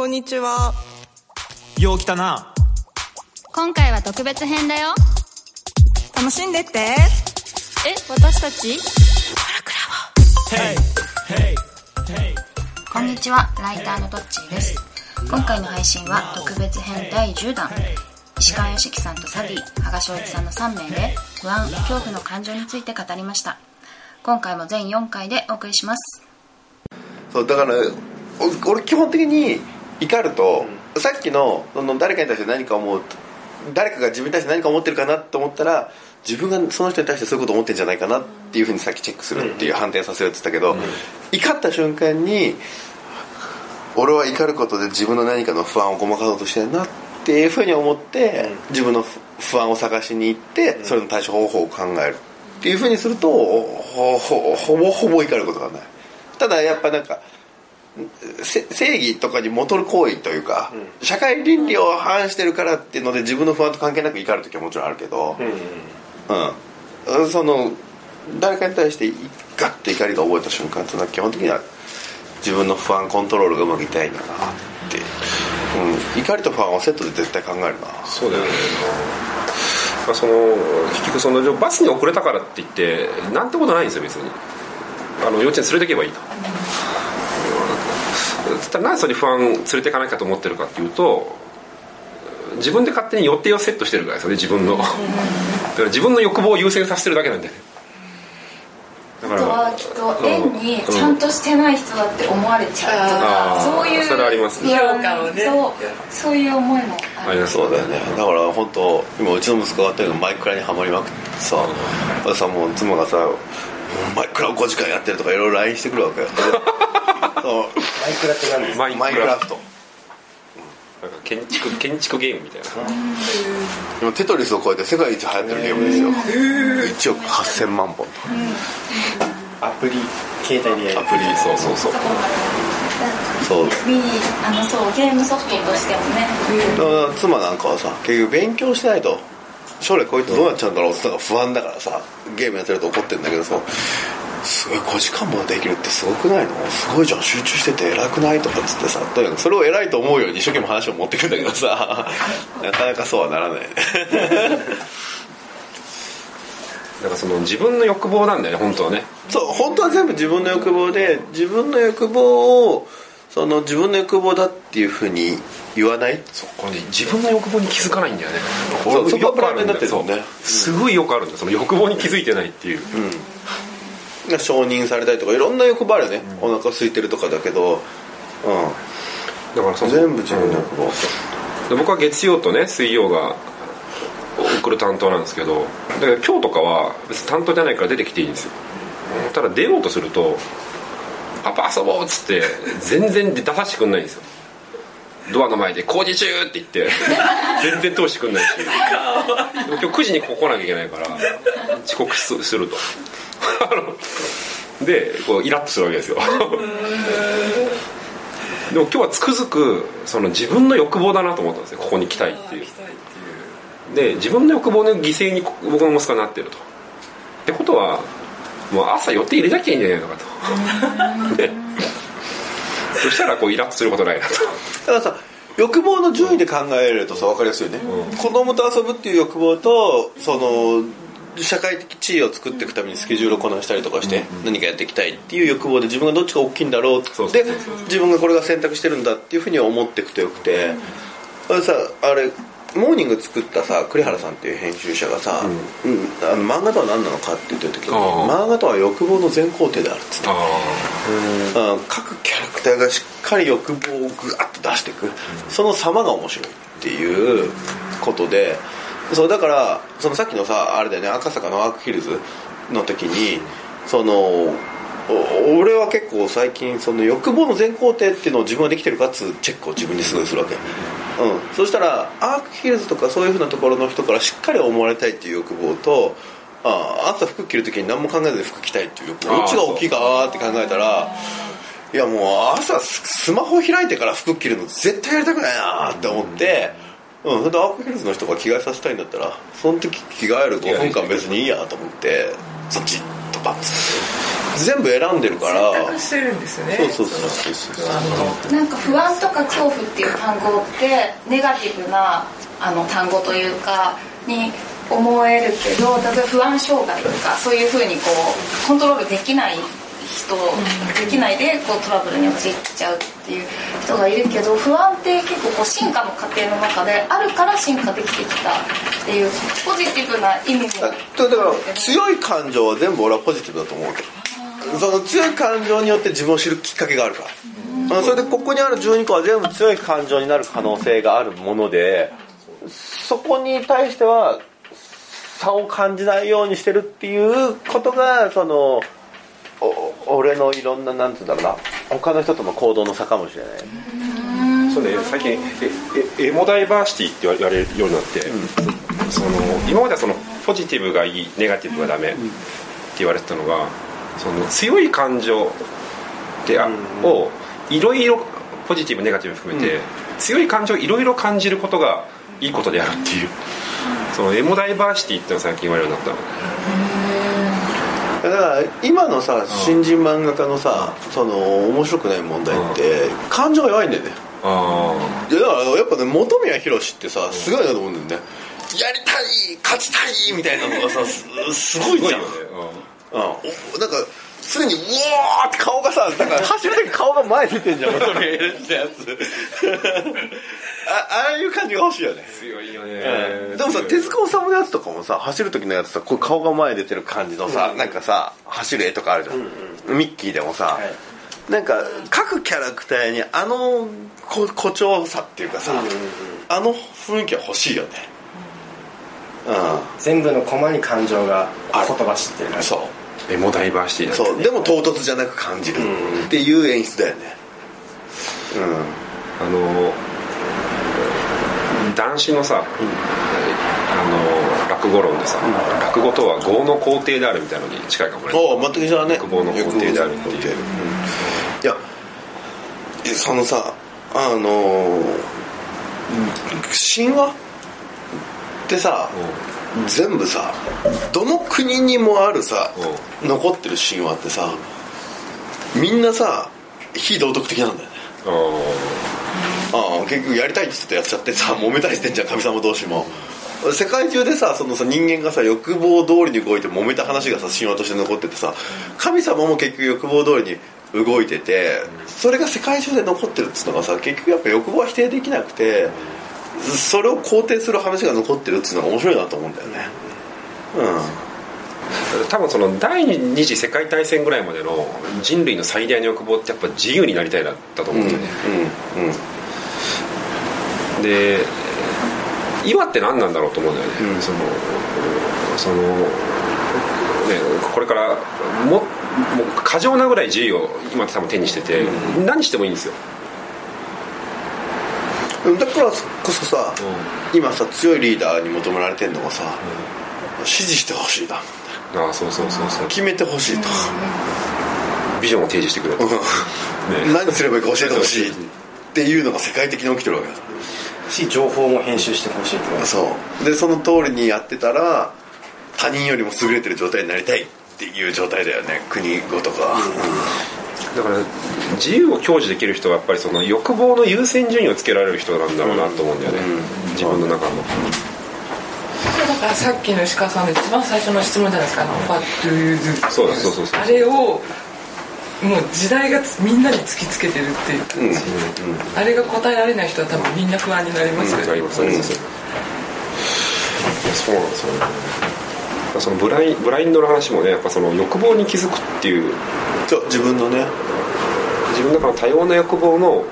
こんにちは。よう来たな。今回は特別編だよ。楽しんでって。え私たち？こんにちは、ライターのトッチーです。今回の配信は特別編第10弾。石川良樹さんとサディ、羽賀翔一さんの3名で不安、恐怖の感情について語りました。今回も全4回でお送りします。そうだからお俺基本的に怒ると、さっきのその誰かに対して何か思う誰かが自分に対して何か思ってるかなと思ったら自分がその人に対してそういうこと思ってるんじゃないかなっていうふうにさっきチェックするっていう判定させるって言ったけど、怒った瞬間に俺は怒ることで自分の何かの不安をごまかそうとしてるなっていうふうに思って、自分の不不安を探しに行ってそれの対処方法を考えるっていうふうにするとほほほぼほぼ怒ることがない。ただやっぱなんかせ正義とかに戻る行為というか、社会倫理を反してるからっていうので自分の不安と関係なく怒る時はもちろんあるけど、うん。その誰かに対してガッて怒りが覚えた瞬間っていうのは基本的には自分の不安コントロールがうまくいってないんだなって、うん、怒りと不安はセットで絶対考えるな。そうだよね。まあその結局そのバスに遅れたからって言ってなんてことないんですよ別に。あの幼稚園連れてけばいいとただなぜそれに不安連れていかなきゃと思ってるかっていうと自分で勝手に予定をセットしてるからですよね自分の。だから自分の欲望を優先させてるだけなんでだかあとはきっと変にちゃんとしてない人だって思われちゃうとか、あーそういうそれありますね。不安評価をね。そうそういう思いもありますそうだよね。だから本当今うちの息子がやってるのマイクラにはまりまくってささもう妻がさマイクラを5時間やってるとかいろいろ LINE してくるわけよ マイクラって何ですか？マイマイクラフト。なんか建築建築ゲームみたいな。今テトリスを超えて世界一流行ってるゲームですよ。1億8000万本。とかアプリ携帯でやる。アプリそうそうそう。そう。あのそうゲームソフトとしてもね。だから妻なんかはさ結局勉強しないと将来こいつどうなっちゃうんだろうって不安だからさゲームやってると怒ってるんだけどさすごい5時間もできるってすごくないの？すごいじゃん。集中してて偉くないとかっつってさとにかくそれを偉いと思うように一生懸命話を持ってくんだけどさ。なかなかそうはならない。ねだからその自分の欲望なんだよね本当はね。そう本当は全部自分の欲望で自分の欲望をその自分の欲望だっていうふうに言わない？これね自分の欲望に気づかないんだよね。そこがよくあるんだよプライベートになってね。そうすごいよくあるんだよ。その欲望に気づいてないっていう、承認されたりとかいろんな欲望あるよね、お腹空いてるとかだけど、うだからそ全部自分の欲望、で僕は月曜とね水曜が送る担当なんですけどだから今日とかは別に担当じゃないから出てきていいんですよ。ただ出ようとすると「パパ遊ぼう」っつって全然出させてくんないんですよ。ドアの前で「工事中!」って言って 全然通してくんないし。今日9時にここ来なきゃいけないから遅刻すすると でこうイラッとするわけですよ。でも今日はつくづくその自分の欲望だなと思ったんですよ。ここに来たいっていう。で自分の欲望の犠牲に僕の息子はなってると。ってことはもう朝予定入れなきゃいいんじゃないのかと。でそしたらこうイラッとすることないなと。だからさ欲望の順位で考えるとさ分かりやすいよね、子供と遊ぶっていう欲望とその社会的地位を作っていくためにスケジュールをこなしたりとかして何かやっていきたいっていう欲望で自分がどっちが大きいんだろうで自分がこれが選択してるんだっていうふうに思っていくとよくてあれさあれモーニング作ったさ栗原さんっていう編集者がさ、うん。あの漫画とは何なのかって言ってる時に漫画とは欲望の全工程であるっつって。あうん。各キャラクターがしっかり欲望をグワッと出していく、その様が面白いっていうことでそうだからそのさっきのさあれだよね赤坂のアークヒルズの時にそのお俺は結構最近その欲望の全工程っていうのを自分ができてるかっつうチェックを自分にすごいするわけ、うん、そしたらアークヒルズとかそういうふうなところの人からしっかり思われたいっていう欲望とあ朝服着る時に何も考えずに服着たいっていう欲望。どっちが大きいかなって考えたらいやもう朝ススマホ開いてから服着るの絶対やりたくないなって思って、うん、それでアークヒルズの人が着替えさせたいんだったらその時着替える5分間別にいいやと思ってそっちとパンツ全部選んでるから。選択してるんですよね。そうそうそうそうなんか不安とか恐怖っていう単語ってネガティブなあの単語というかに思えるけど例えば不安障害とかそういうふうにこうコントロールできない人できないでこうトラブルに陥っちゃうっていう人がいるけど不安って結構こう進化の過程の中であるから進化できてきたっていうポジティブな意味もだだから強い感情は全部俺はポジティブだと思うけど。その強い感情によって自分を知るきっかけがあるから。あそれでここにある12個は全部強い感情になる可能性があるものでそこに対しては差を感じないようにしてるっていうことがそのお俺のいろんななんつうんだろうな。他の人との行動の差かもしれない。そうね最近ええエモダイバーシティって言われるようになって、その今まではそのポジティブがいいネガティブがダメって言われてたのがその強い感情であをいろいろポジティブネガティブ含めて、強い感情をいろいろ感じることがいいことであるっていう。そのエモダイバーシティっていうのが最近言われるようになっただから今のさ新人漫画家のさその面白くない問題って感情が弱いんだよね。あいやだからやっぱね本宮宏ってさすごいなと思うんだよね。やりたい勝ちたいみたいなのがさすすごいじゃん。あうん、おなんか常にうおーって顔がさなんか走る時顔が前出てんじゃん。本宮宏ってやつあああいう感じが欲しいよね。強いよね、でもさ手塚治虫のやつとかもさ走る時のやつさこう顔が前出てる感じのさ、なんかさ走る絵とかあるじゃん、ミッキーでもさ、なんか各キャラクターにあのこ誇張さっていうかさ、あの雰囲気は欲しいよね。全部のコマに感情が言葉知ってる。うんそうエモダイバーシティだってそう。でも唐突じゃなく感じる。っていう演出だよね。あの男子のさ、あの落語論でさ、落語とは業の工程であるみたいなのに近いかもね。全く一緒だね。欲望の工程であるっていう。いやえそのさあのー神話ってさ、全部さどの国にもあるさ、残ってる神話ってさみんなさ非道徳的なんだよね。ああ結局やりたいって言ってやっちゃってさ揉めたりしてんじゃん神様同士も。世界中でさそのさ人間がさ欲望通りに動いて揉めた話がさ神話として残っててさ神様も結局欲望通りに動いててそれが世界中で残ってるっつうのがさ結局やっぱ欲望は否定できなくてそれを肯定する話が残ってるっつうのが面白いなと思うんだよね。多分その第二次世界大戦ぐらいまでの人類の最大の欲望ってやっぱ自由になりたいだったと思うんだよね、うんうんで今って何なんだろうと思うんだよね、そのそのねこれからももう過剰なぐらい自由を今って多分手にしてて、何してもいいんですよ。うんだからこそさ、今さ強いリーダーに求められてんのがさ、支持してほしいだああそうそうそうそう。決めてほしいと、ビジョンを提示してくれと、ね。何すればいいか教えてほしいっていうのが世界的に起きてるわけだし情報も編集してほしいと。そう。でその通りにやってたら他人よりも優れてる状態になりたいっていう状態だよね国ごとが、だから自由を享受できる人はやっぱりその欲望の優先順位をつけられる人なんだろうなと思うんだよね、自分の中の。だからさっきの石川さんの一番最初の質問じゃないですかあの「What do you do?」そうだそうそうそう。あれをもう時代がみんなに突きつけてるっていう。感じ、あれが答えられない人は多分みんな不安になりますよね、ありますあります、そうなんですよねそのブラインブラインドの話もねやっぱその欲望に気づくっていう。そう自分のね。自分の中の多様な欲望の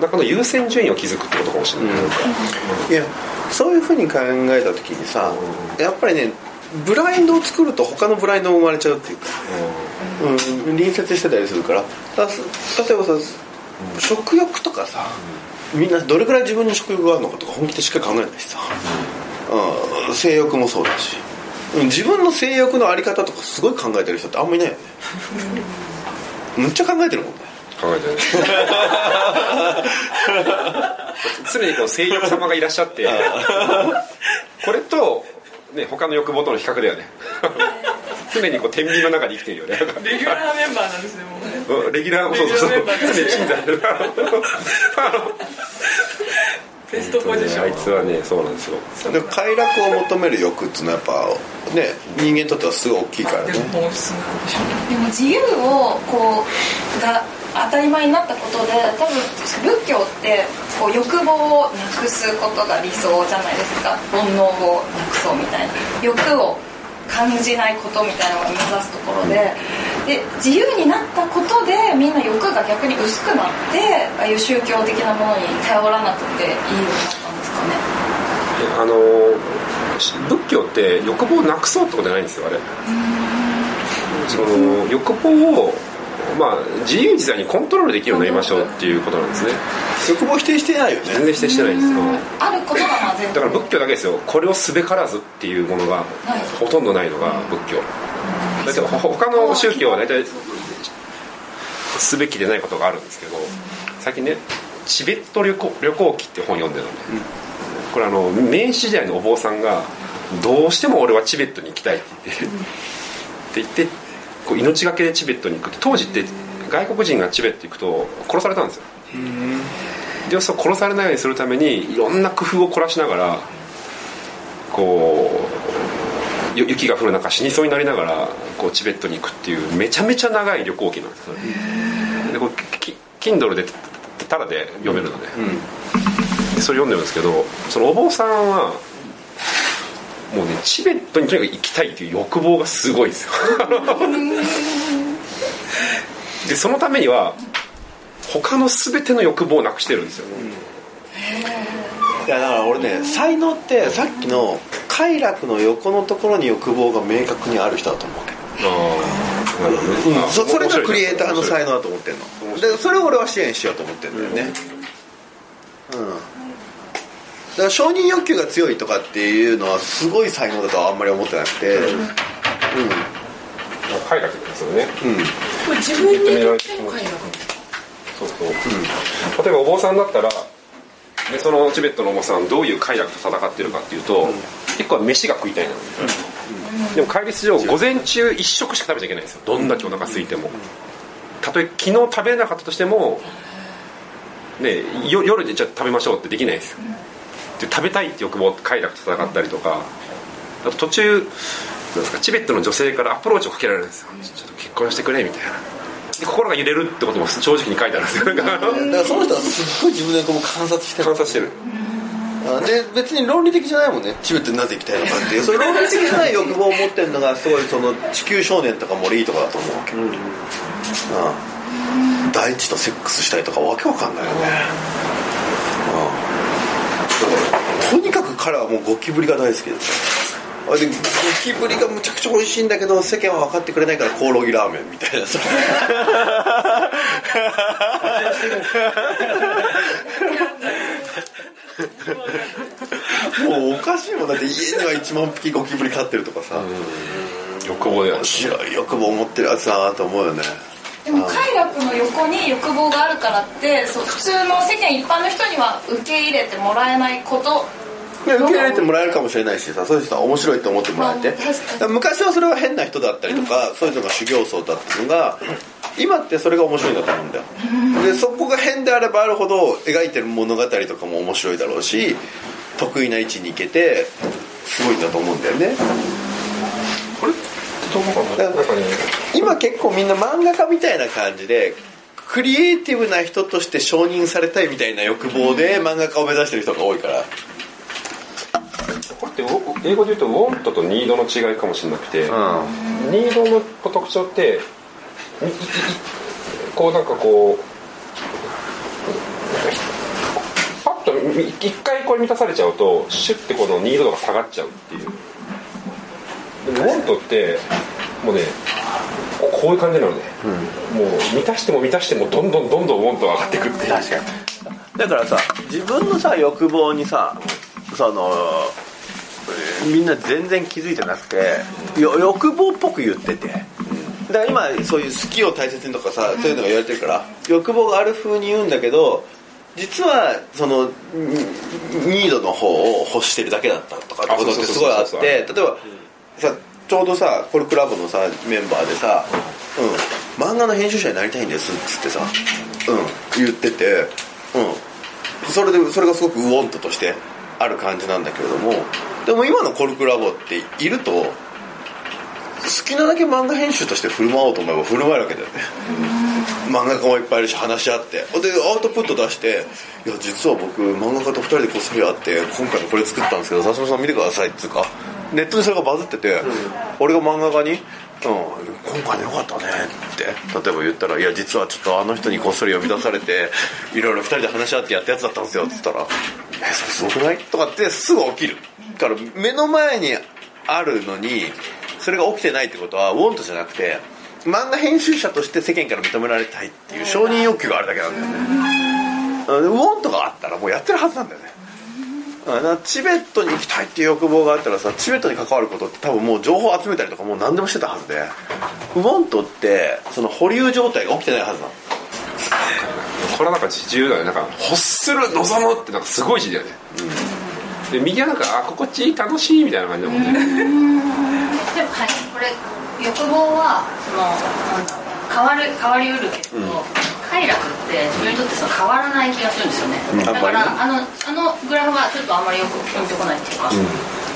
中の優先順位を気づくってことかもしれない、いやそういうふうに考えた時にさやっぱりねブラインドを作ると他のブラインドも生まれちゃうっていうか、うん、隣接してたりするから。だす例えばさ食欲とかさみんなどれくらい自分に食欲があるのかとか本気でしっかり考えないしさ、うん、性欲もそうだし。うん自分の性欲のあり方とかすごい考えてる人ってあんまいないよね。むっちゃ考えてるもんね。考えてね 常にこう声優様がいらっしゃってこれと、ね、他の欲望との比較だよね。常にこう天秤の中に生きてるよね。レギュラーメンバーなんですねもうね。レギュラーそうそうそう。常に鎮座してるベストポジション。あいつはねそうなんですよ。で快楽を求める欲っていうのはやっぱね人間にとってはすごい大きいからね。でも自由をこうが当たり前になったことで多分仏教ってこう欲望をなくすことが理想じゃないですか。煩悩をなくそうみたいな。欲を感じないことみたいなのが目指すところでで自由になったことでみんな欲が逆に薄くなってああいう宗教的なものに頼らなくていいようになったんですかね。あの仏教って欲望をなくそうってことじゃないんですよあれ。その欲望をまあ自由自在にコントロールできるようになりましょうっていうことなんですね。欲望否定してないよね。全然否定してないんです。よあることがまあ全だから仏教だけですよ。これをすべからずっていうものがほとんどないのが仏教大体ほ他の宗教は大体すべきでないことがあるんですけど最近ね「チベット旅行旅行記」って本読んでるのね、これあの明治時代のお坊さんが「どうしても俺はチベットに行きたい」って言ってって言ってこう命がけでチベットに行くって当時って外国人がチベット行くと殺されたんですよ。でそう殺されないようにするためにいろんな工夫を凝らしながらこうゆ雪が降る中死にそうになりながらこうチベットに行くっていうめちゃめちゃ長い旅行記なんです。でこれき Kindle でタダで読めるので,、でそれ読んでるんですけどそのお坊さんはもうねチベットにとにかく行きたいっていう欲望がすごいんですよ。でそのためには他の全ての欲望をなくしてるんですよ、いやだから俺ね才能ってさっきの快楽の横のところに欲望が明確にある人だと思うああなるほどね、あそそれがクリエイターの才能能だと思ってんの。でそれを俺は支援しようと思ってんだよね。うん。だから承認欲求が強いとかっていうのはすごい才能だとはあんまり思ってなくて。うん。快楽ですよね。うん。これ自分にとっての快楽そうそう、例えばお坊さんだったらでそのチベットのお坊さんどういう快楽と戦ってるかっていうと、一個は飯が食いたいなの、でも戒律上午前中一食しか食べちゃいけないんですよ。どんだけお腹空いても、たとえ昨日食べれなかったとしてもねよ夜でじゃあ食べましょうってできないです。よ、で食べたいって欲望快楽と戦ったりとか。あと途中なんですかチベットの女性からアプローチをかけられるんですよ。ちょっと結婚してくれみたいな。で心が揺れるってことも正直に書いてあるんですよ。だからその人はすっごい自分でこう観察してる。観察してる。あで別に論理的じゃないもんね。チベットになぜ行きたいのかっていう。それ論理的じゃない欲望を持ってるのがすごいその地球少年とかも俺いいとこだと思うわけ、うん大地とセックスしたいとかわけわかんないよね、うん、とにかく彼はもうゴキブリが大好きですあれでゴキブリがむちゃくちゃ美味しいんだけど世間は分かってくれないからコオロギラーメンみたいなさもうおかしいもんだって家には1万匹ゴキブリ飼ってるとかさ。欲望で面白い欲望持ってるやつだなと思うよね。でも快楽の横に欲望があるからってそう普通の世間一般の人には受け入れてもらえないこと。いや受け入れてもらえるかもしれないしさそういう人は面白いと思ってもらえて。昔はそれは変な人だったりとか、そういうのが修行僧だったのが今ってそれが面白いんだと思うんだよ。でそこが変であればあるほど描いてる物語とかも面白いだろうし得意な位置に行けてすごいんだと思うんだよね。これどうかな？なんかね今結構みんな漫画家みたいな感じでクリエイティブな人として承認されたいみたいな欲望で漫画家を目指してる人が多いから。これって英語で言うとウォントとニードの違いかもしれなくて、ニードの特徴ってこうなんかこうパッとみ一回これ満たされちゃうとシュッてこのニード度が下がっちゃうっていう。でもウォントってもうねここういう感じなのね、もう満たしても満たしてもどんどんどんどんウォントが上がっていくっていう。確かにだからさ自分のさ欲望にさそのえーみんな全然気づいてなくてよ欲望っぽく言っててだから今そういう好きを大切にとかさそういうのが言われてるから欲望がある風に言うんだけど実はそのニニードの方を欲してるだけだったとかってことってすごいあって例えばさちょうどさコルクラブのさメンバーでさ「うん漫画の編集者になりたいんです」っつってさうん言っててうん。それでそれがすごくウォントとしてある感じなんだけれどもでも今のコルクラボっていると好きなだけ漫画編集として振る舞おうと思えば振る舞えるわけだよね。漫画家もいっぱいいるし話し合って。でアウトプット出して「いや実は僕漫画家と2人でこっそり会って今回これ作ったんですけど笹島さん見てください」っつうか。ネットでそれがバズってて、俺が漫画家に「うん、今回のよかったね」って例えば言ったら「いや実はちょっとあの人にこっそり呼び出されて いろいろ2人で話し合ってやったやつだったんですよ」っつったら「えそれすごくない?」とかってすぐ起きる。だから目の前にあるのにそれが起きてないってことはウォントじゃなくて漫画編集者として世間から認められたいっていう承認欲求があるだけなんだよね。ウォントがあったらもうやってるはずなんだよね。チベットに行きたいっていう欲望があったらさチベットに関わることって多分もう情報集めたりとかもう何でもしてたはずでウォントってその保留状態が起きてないはずなの。これはなんか自由だよなんか欲する望むってなんかすごい字だよね、うん、で右はなんかあ心地いい楽しいみたいな感じだもんねはい。これ欲望はその変わる変わりうるけど、うん。快楽って自分にとってその変わらない気がするんですよね、うん、だからあのあのグラフはちょっとあんまりよくピンとこないっていうか、うん、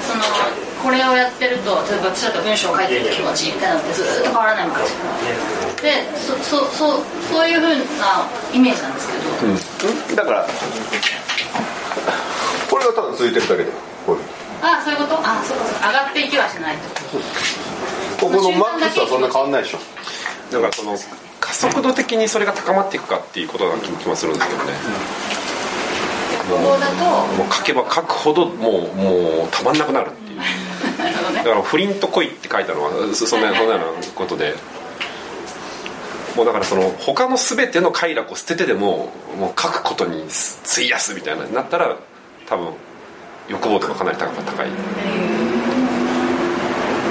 そのこれをやってると例えば私だと文章を書いてると気持ちみたいなのってずっと変わらないもんでそそそうそういうふうなイメージなんですけど、うん、だからこれがただ続いてるだけであそういうこと？あそうか上がっていきはしないと。ここのマックスはそんな変わんないでしょ。なんかその加速度的にそれが高まっていくかっていうことな気もするんですけどね、うん、もうもう書けば書くほどもうもうたまんなくなるっていう。だから「不倫と恋」って書いたのはそんなそんなようなことで。もうだからその他の全ての快楽を捨ててでももう書くことに費やすみたいなになったら多分欲望とかかなり高い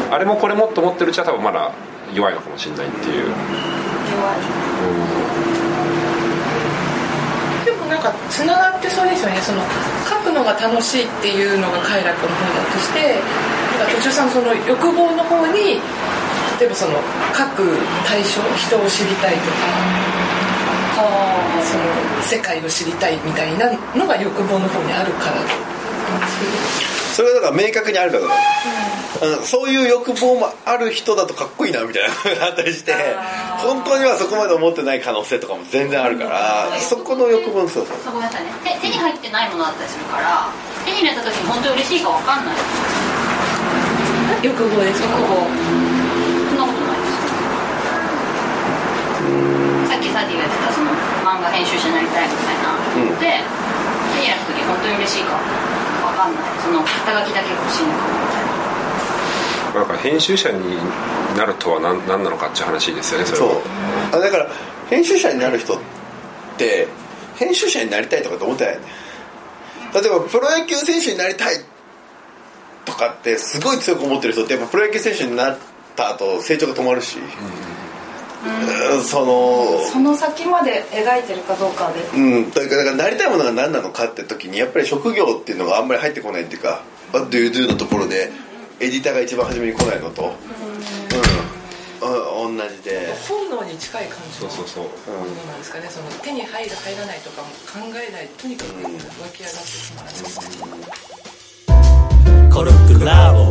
あれもこれもと思ってるうちは多分まだ弱いのかもしれないっていう。弱い、でもなんかつながってそうですよね。その書くのが楽しいっていうのが快楽の方だとしてなんか途中さんその欲望の方に例えばその書く対象人を知りたいとかその世界を知りたいみたいなのが欲望の方にあるからそれはだから明確にあるから、うん、そういう欲望もある人だとかっこいいなみたいな。のがあったりして本当にはそこまで思ってない可能性とかも全然あるから、そこの欲望そうそう。ごめんなさいね手に入ってないものだったりするから手に入れた時に本当に嬉しいか分かんない。欲望です欲望。そんなことないですさっきサディが言ってたその漫画編集者になりたいみたいな、うん、で手に入れた時本当に嬉しいかかんない。その肩書きだけ欲しいのか。みたいななんか編集者になるとは何何なのかっていう話ですよねそれは。そう。だから編集者になる人って編集者になりたいとかって思ってないよね。例えばプロ野球選手になりたいとかってすごい強く思ってる人ってやっぱプロ野球選手になった後成長が止まるし、うんそのその先まで描いてるかどうかで。うんというかだからなりたいものが何なのかって時にやっぱり職業っていうのがあんまり入ってこないっていうか「What do you do?」のところでエディターが一番初めに来ないのと。うん、うん、同じで。本能に近い感じそうそうそう、うん、なんですかね。その手に入る入らないとかも考えないとにかく湧き上がってしまう、うん、コルクラボ